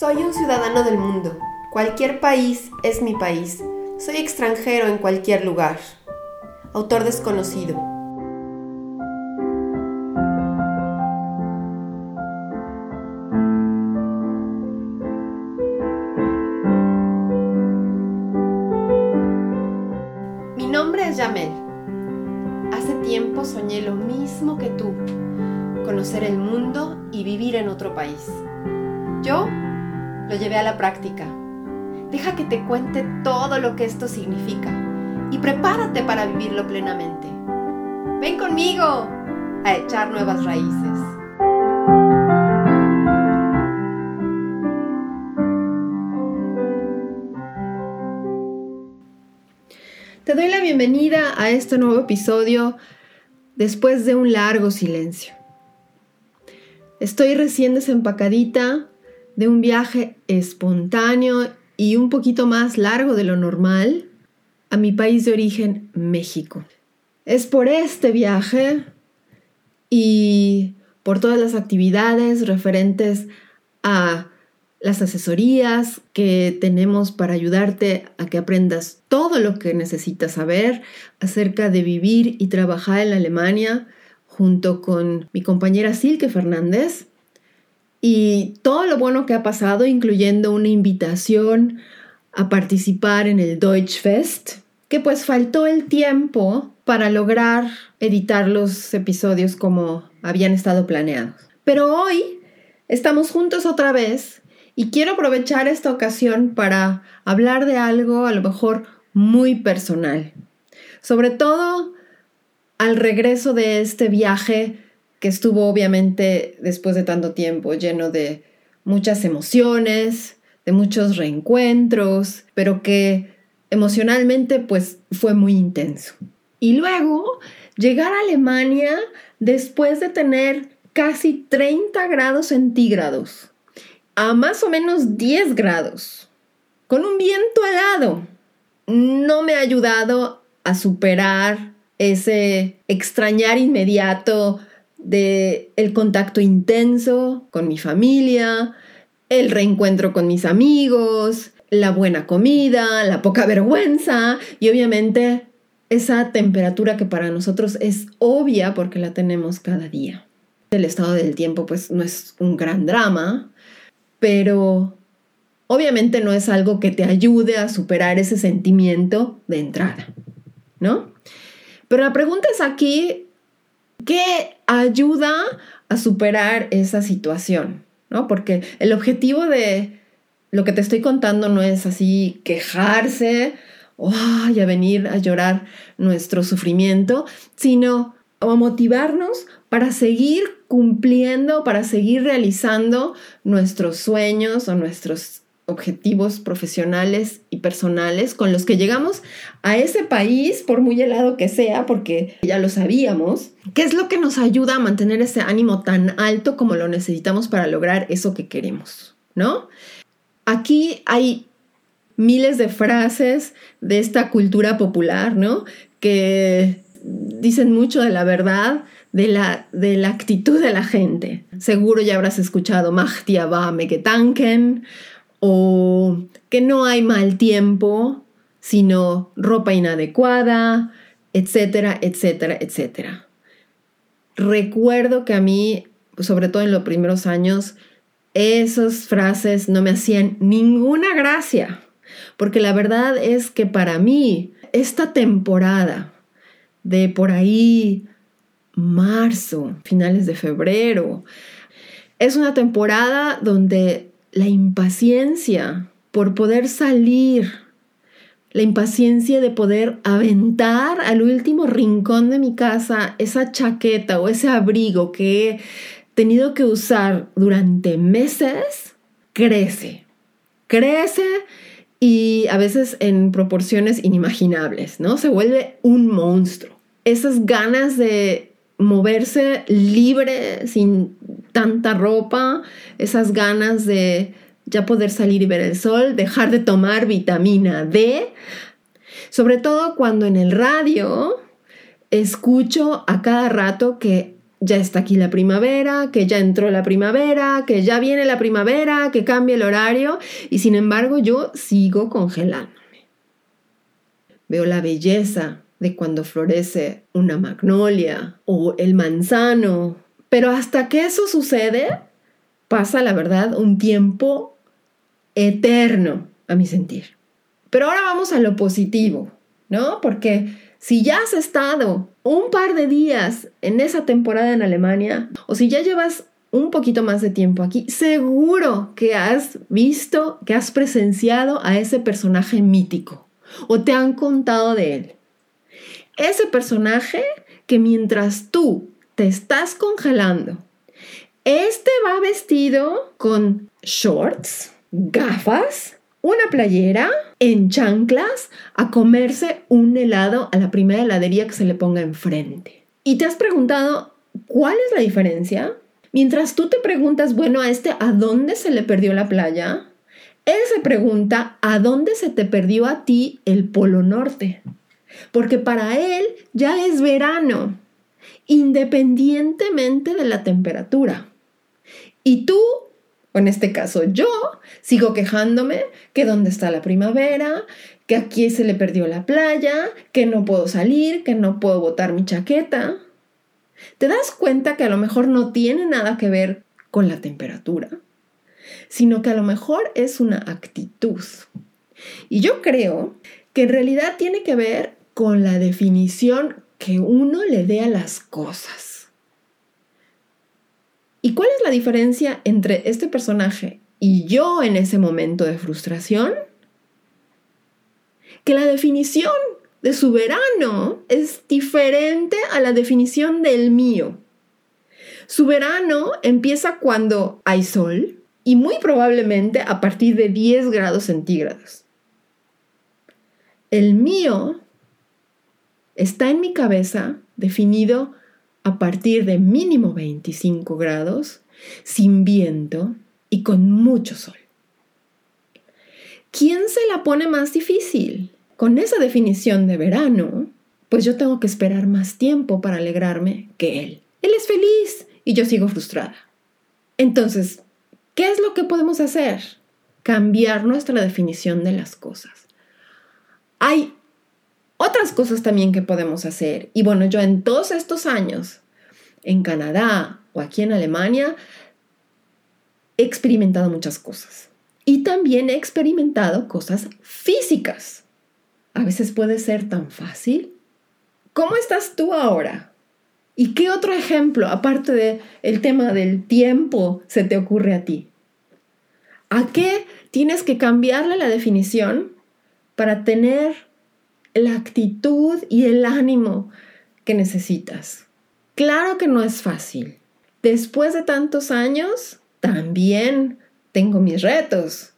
Soy un ciudadano del mundo. Cualquier país es mi país. Soy extranjero en cualquier lugar. Autor desconocido. Mi nombre es Yamel. Hace tiempo soñé lo mismo que tú, conocer el mundo y vivir en otro país. Yo lo llevé a la práctica. Deja que te cuente todo lo que esto significa y prepárate para vivirlo plenamente. Ven conmigo a echar nuevas raíces. Te doy la bienvenida a este nuevo episodio después de un largo silencio. Estoy recién desempacadita de un viaje espontáneo y un poquito más largo de lo normal a mi país de origen, México. Es por este viaje y por todas las actividades referentes a las asesorías que tenemos para ayudarte a que aprendas todo lo que necesitas saber acerca de vivir y trabajar en Alemania junto con mi compañera Silke Fernández y todo lo bueno que ha pasado, incluyendo una invitación a participar en el Deutsch Fest, que pues faltó el tiempo para lograr editar los episodios como habían estado planeados. Pero hoy estamos juntos otra vez y quiero aprovechar esta ocasión para hablar de algo a lo mejor muy personal. Sobre todo al regreso de este viaje que estuvo obviamente después de tanto tiempo lleno de muchas emociones, de muchos reencuentros, pero que emocionalmente pues fue muy intenso. Y luego llegar a Alemania después de tener casi 30 grados centígrados, a más o menos 10 grados, con un viento helado, no me ha ayudado a superar ese extrañar inmediato de el contacto intenso con mi familia, el reencuentro con mis amigos, la buena comida, la poca vergüenza y obviamente esa temperatura que para nosotros es obvia porque la tenemos cada día. El estado del tiempo pues no es un gran drama, pero obviamente no es algo que te ayude a superar ese sentimiento de entrada, ¿no? Pero la pregunta es aquí, ¿qué ayuda a superar esa situación, ¿no? Porque el objetivo de lo que te estoy contando no es así quejarse o a venir a llorar nuestro sufrimiento, sino a motivarnos para seguir cumpliendo, para seguir realizando nuestros sueños o nuestros objetivos profesionales y personales con los que llegamos a ese país, por muy helado que sea, porque ya lo sabíamos, ¿qué es lo que nos ayuda a mantener ese ánimo tan alto como lo necesitamos para lograr eso que queremos? ¿No? Aquí hay miles de frases de esta cultura popular, ¿no? Que dicen mucho de la verdad, de la, de la actitud de la gente. Seguro ya habrás escuchado Machtia va me getanken o que no hay mal tiempo, sino ropa inadecuada, etcétera, etcétera, etcétera. Recuerdo que a mí, sobre todo en los primeros años, esas frases no me hacían ninguna gracia, porque la verdad es que para mí esta temporada de por ahí marzo, finales de febrero, es una temporada donde la impaciencia por poder salir, la impaciencia de poder aventar al último rincón de mi casa esa chaqueta o ese abrigo que he tenido que usar durante meses, crece, crece y a veces en proporciones inimaginables, ¿no? Se vuelve un monstruo. Esas ganas de moverse libre, sin tanta ropa, esas ganas de ya poder salir y ver el sol, dejar de tomar vitamina D, sobre todo cuando en el radio escucho a cada rato que ya está aquí la primavera, que ya entró la primavera, que ya viene la primavera, que cambia el horario y sin embargo yo sigo congelándome. Veo la belleza de cuando florece una magnolia o el manzano, pero hasta que eso sucede, pasa la verdad un tiempo eterno a mi sentir. Pero ahora vamos a lo positivo, ¿no? Porque si ya has estado un par de días en esa temporada en Alemania, o si ya llevas un poquito más de tiempo aquí, seguro que has visto, que has presenciado a ese personaje mítico o te han contado de él. Ese personaje que mientras tú estás congelando, este va vestido con shorts, gafas, una playera en chanclas a comerse un helado a la primera heladería que se le ponga enfrente. ¿Y te has preguntado cuál es la diferencia? Mientras tú te preguntas, bueno, a este, ¿a dónde se le perdió la playa? Él se pregunta, ¿a dónde se te perdió a ti el Polo Norte? Porque para él ya es verano, independientemente de la temperatura. Y tú o en este caso yo, sigo quejándome que dónde está la primavera, que aquí se le perdió la playa, que no puedo salir, que no puedo botar mi chaqueta. ¿Te das cuenta que a lo mejor no tiene nada que ver con la temperatura, sino que a lo mejor es una actitud? Y yo creo que en realidad tiene que ver con la definición que uno le dé a las cosas. ¿Y cuál es la diferencia entre este personaje y yo en ese momento de frustración? Que la definición de su verano es diferente a la definición del mío. Su verano empieza cuando hay sol y muy probablemente a partir de 10 grados centígrados. El mío está en mi cabeza definido a partir de mínimo 25 grados, sin viento y con mucho sol. ¿Quién se la pone más difícil? Con esa definición de verano, pues yo tengo que esperar más tiempo para alegrarme que él. Él es feliz y yo sigo frustrada. Entonces, ¿qué es lo que podemos hacer? Cambiar nuestra definición de las cosas. Hay otras cosas también que podemos hacer. Y bueno, yo en todos estos años, en Canadá o aquí en Alemania, he experimentado muchas cosas. Y también he experimentado cosas físicas. A veces puede ser tan fácil. ¿Cómo estás tú ahora? ¿Y qué otro ejemplo, aparte del el tema del tiempo, se te ocurre a ti? ¿A qué tienes que cambiarle la definición para tener la actitud y el ánimo que necesitas. Claro que no es fácil. Después de tantos años, también tengo mis retos.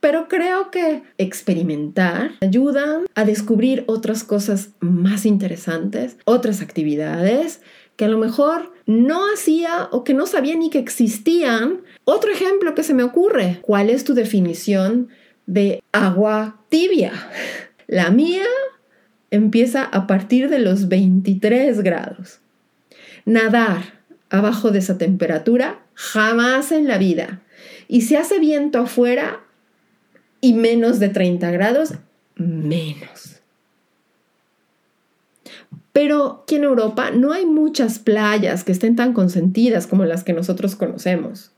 Pero creo que experimentar ayuda a descubrir otras cosas más interesantes, otras actividades que a lo mejor no hacía o que no sabía ni que existían. Otro ejemplo que se me ocurre, ¿cuál es tu definición de agua tibia? La mía empieza a partir de los 23 grados. Nadar abajo de esa temperatura jamás en la vida. Y si hace viento afuera y menos de 30 grados, menos. Pero aquí en Europa no hay muchas playas que estén tan consentidas como las que nosotros conocemos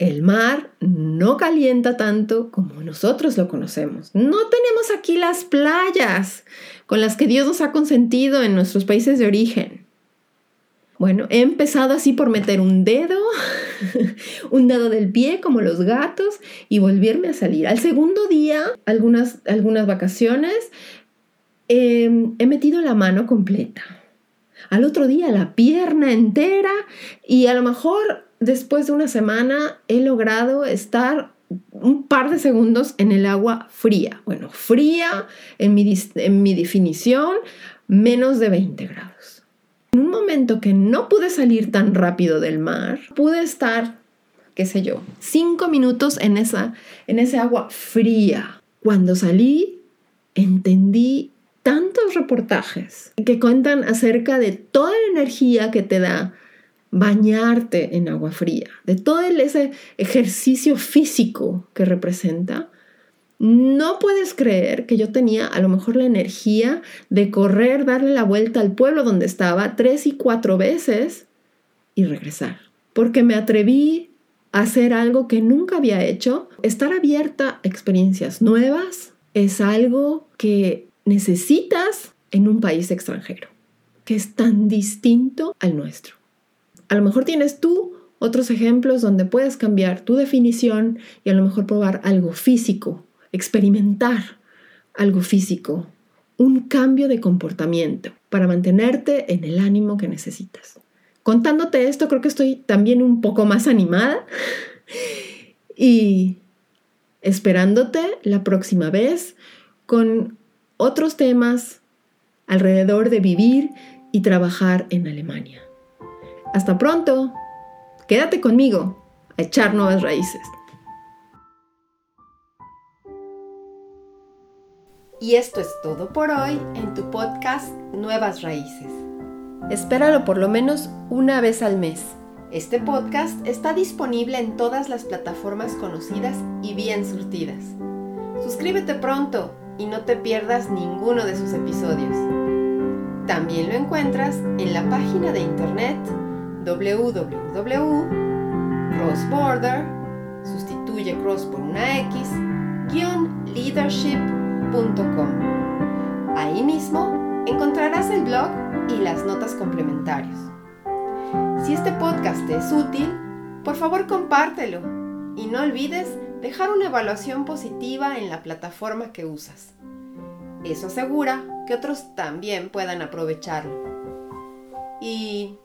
el mar no calienta tanto como nosotros lo conocemos. No tenemos aquí las playas con las que Dios nos ha consentido en nuestros países de origen. Bueno, he empezado así por meter un dedo, un dedo del pie como los gatos y volverme a salir. Al segundo día, algunas, algunas vacaciones, em, he metido la mano completa. Al otro día la pierna entera y a lo mejor después de una semana he logrado estar un par de segundos en el agua fría. Bueno, fría en mi, en mi definición, menos de 20 grados. En un momento que no pude salir tan rápido del mar, pude estar, qué sé yo, cinco minutos en esa, en ese agua fría. Cuando salí, entendí tantos reportajes que cuentan acerca de toda la energía que te da bañarte en agua fría, de todo ese ejercicio físico que representa, no puedes creer que yo tenía a lo mejor la energía de correr, darle la vuelta al pueblo donde estaba tres y cuatro veces y regresar. Porque me atreví a hacer algo que nunca había hecho. Estar abierta a experiencias nuevas es algo que necesitas en un país extranjero, que es tan distinto al nuestro. A lo mejor tienes tú otros ejemplos donde puedes cambiar tu definición y a lo mejor probar algo físico, experimentar algo físico, un cambio de comportamiento para mantenerte en el ánimo que necesitas. Contándote esto, creo que estoy también un poco más animada y esperándote la próxima vez con otros temas alrededor de vivir y trabajar en Alemania. Hasta pronto. Quédate conmigo a echar nuevas raíces. Y esto es todo por hoy en tu podcast Nuevas Raíces. Espéralo por lo menos una vez al mes. Este podcast está disponible en todas las plataformas conocidas y bien surtidas. Suscríbete pronto y no te pierdas ninguno de sus episodios. También lo encuentras en la página de internet www.crossborder, sustituye cross por una X, leadership.com. Ahí mismo encontrarás el blog y las notas complementarias. Si este podcast es útil, por favor compártelo y no olvides dejar una evaluación positiva en la plataforma que usas. Eso asegura que otros también puedan aprovecharlo. Y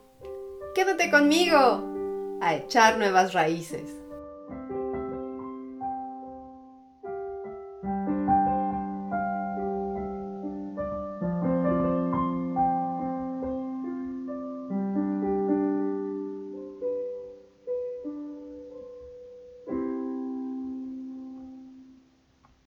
quédate conmigo a echar nuevas raíces.